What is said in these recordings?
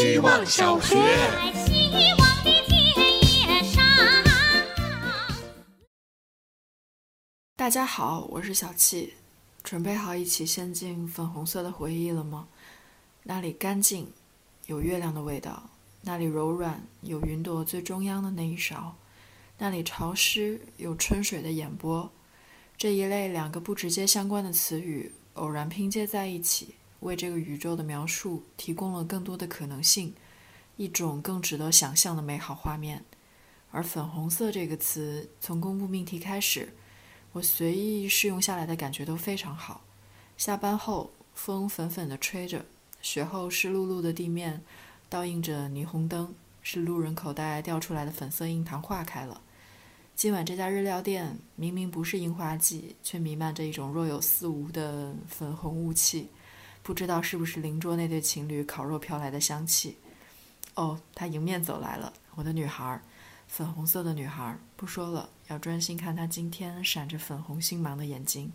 希望小学。希望的。大家好，我是小七，准备好一起陷进粉红色的回忆了吗？那里干净，有月亮的味道；那里柔软，有云朵最中央的那一勺；那里潮湿，有春水的眼波。这一类两个不直接相关的词语偶然拼接在一起，为这个宇宙的描述提供了更多的可能性，一种更值得想象的美好画面。而粉红色这个词，从公布命题开始。我随意试用下来的感觉都非常好。下班后，风粉粉地吹着，雪后湿漉漉的地面倒映着霓虹灯，是路人口袋掉出来的粉色印堂化开了。今晚这家日料店明明不是樱花季，却弥漫着一种若有似无的粉红雾气，不知道是不是邻桌那对情侣烤肉飘来的香气。哦，他迎面走来了，我的女孩，粉红色的女孩。不说了。要专心看她今天闪着粉红星芒的眼睛。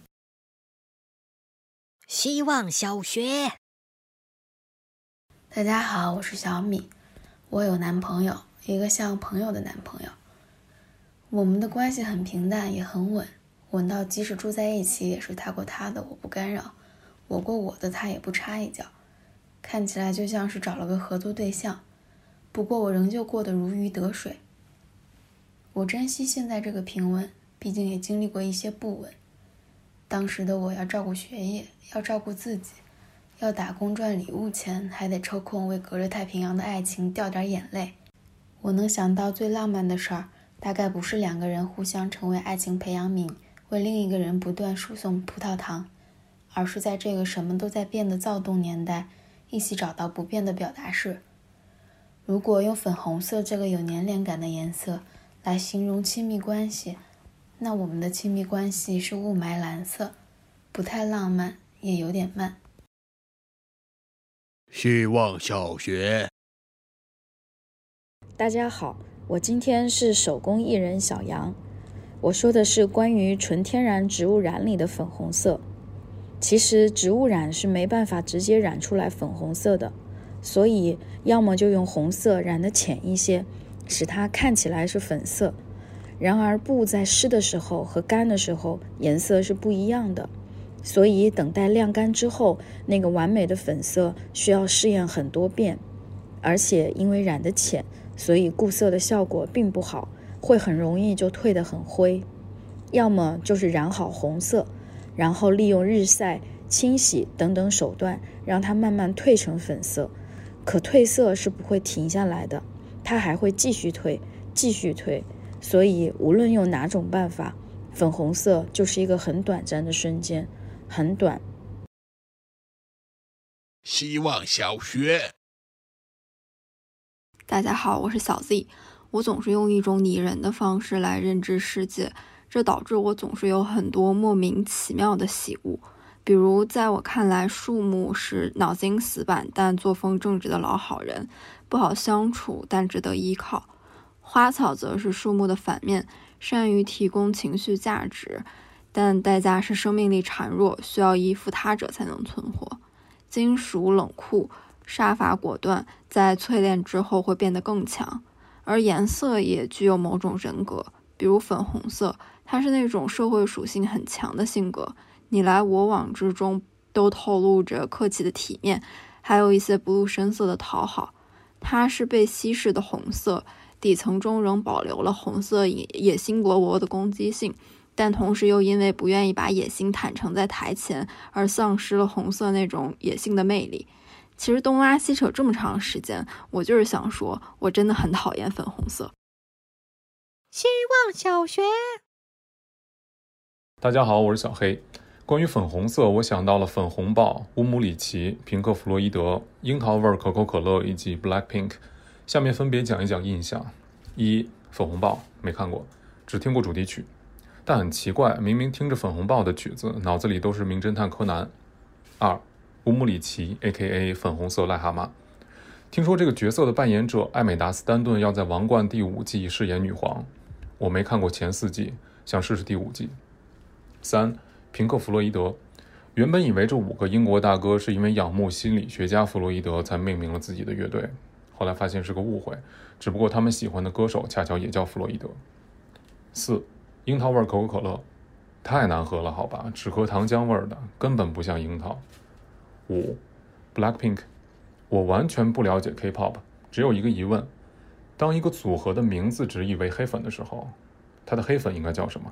希望小学，大家好，我是小米，我有男朋友，一个像朋友的男朋友。我们的关系很平淡，也很稳，稳到即使住在一起，也是他过他的，我不干扰；我过我的，他也不插一脚。看起来就像是找了个合作对象，不过我仍旧过得如鱼得水。我珍惜现在这个平稳，毕竟也经历过一些不稳。当时的我要照顾学业，要照顾自己，要打工赚礼物钱，还得抽空为隔着太平洋的爱情掉点眼泪。我能想到最浪漫的事儿，大概不是两个人互相成为爱情培养皿，为另一个人不断输送葡萄糖，而是在这个什么都在变的躁动年代，一起找到不变的表达式。如果用粉红色这个有年龄感的颜色。来形容亲密关系，那我们的亲密关系是雾霾蓝色，不太浪漫，也有点慢。希望小学，大家好，我今天是手工艺人小杨，我说的是关于纯天然植物染里的粉红色。其实植物染是没办法直接染出来粉红色的，所以要么就用红色染的浅一些。使它看起来是粉色，然而布在湿的时候和干的时候颜色是不一样的，所以等待晾干之后，那个完美的粉色需要试验很多遍，而且因为染得浅，所以固色的效果并不好，会很容易就褪得很灰。要么就是染好红色，然后利用日晒、清洗等等手段让它慢慢褪成粉色，可褪色是不会停下来的。它还会继续褪，继续褪，所以无论用哪种办法，粉红色就是一个很短暂的瞬间，很短。希望小学，大家好，我是小 Z。我总是用一种拟人的方式来认知世界，这导致我总是有很多莫名其妙的喜恶。比如，在我看来，树木是脑筋死板但作风正直的老好人。不好相处，但值得依靠。花草则是树木的反面，善于提供情绪价值，但代价是生命力孱弱，需要依附他者才能存活。金属冷酷，杀伐果断，在淬炼之后会变得更强。而颜色也具有某种人格，比如粉红色，它是那种社会属性很强的性格，你来我往之中都透露着客气的体面，还有一些不露声色的讨好。它是被稀释的红色，底层中仍保留了红色野野心勃勃的攻击性，但同时又因为不愿意把野心坦诚在台前，而丧失了红色那种野性的魅力。其实东拉西扯这么长时间，我就是想说，我真的很讨厌粉红色。希望小学，大家好，我是小黑。关于粉红色，我想到了粉红豹、乌姆里奇、平克·弗洛伊德、樱桃味可口可乐以及 Black Pink。下面分别讲一讲印象：一、粉红豹没看过，只听过主题曲，但很奇怪，明明听着粉红豹的曲子，脑子里都是名侦探柯南。二、乌姆里奇 （A.K.A. 粉红色癞蛤蟆），听说这个角色的扮演者艾美达·斯丹顿要在《王冠》第五季饰演女皇，我没看过前四季，想试试第五季。三。平克·弗洛伊德原本以为这五个英国大哥是因为仰慕心理学家弗洛伊德才命名了自己的乐队，后来发现是个误会，只不过他们喜欢的歌手恰巧也叫弗洛伊德。四，樱桃味可口可乐，太难喝了，好吧，只喝糖浆味的，根本不像樱桃。五，Blackpink，我完全不了解 K-pop，只有一个疑问：当一个组合的名字直译为黑粉的时候，他的黑粉应该叫什么？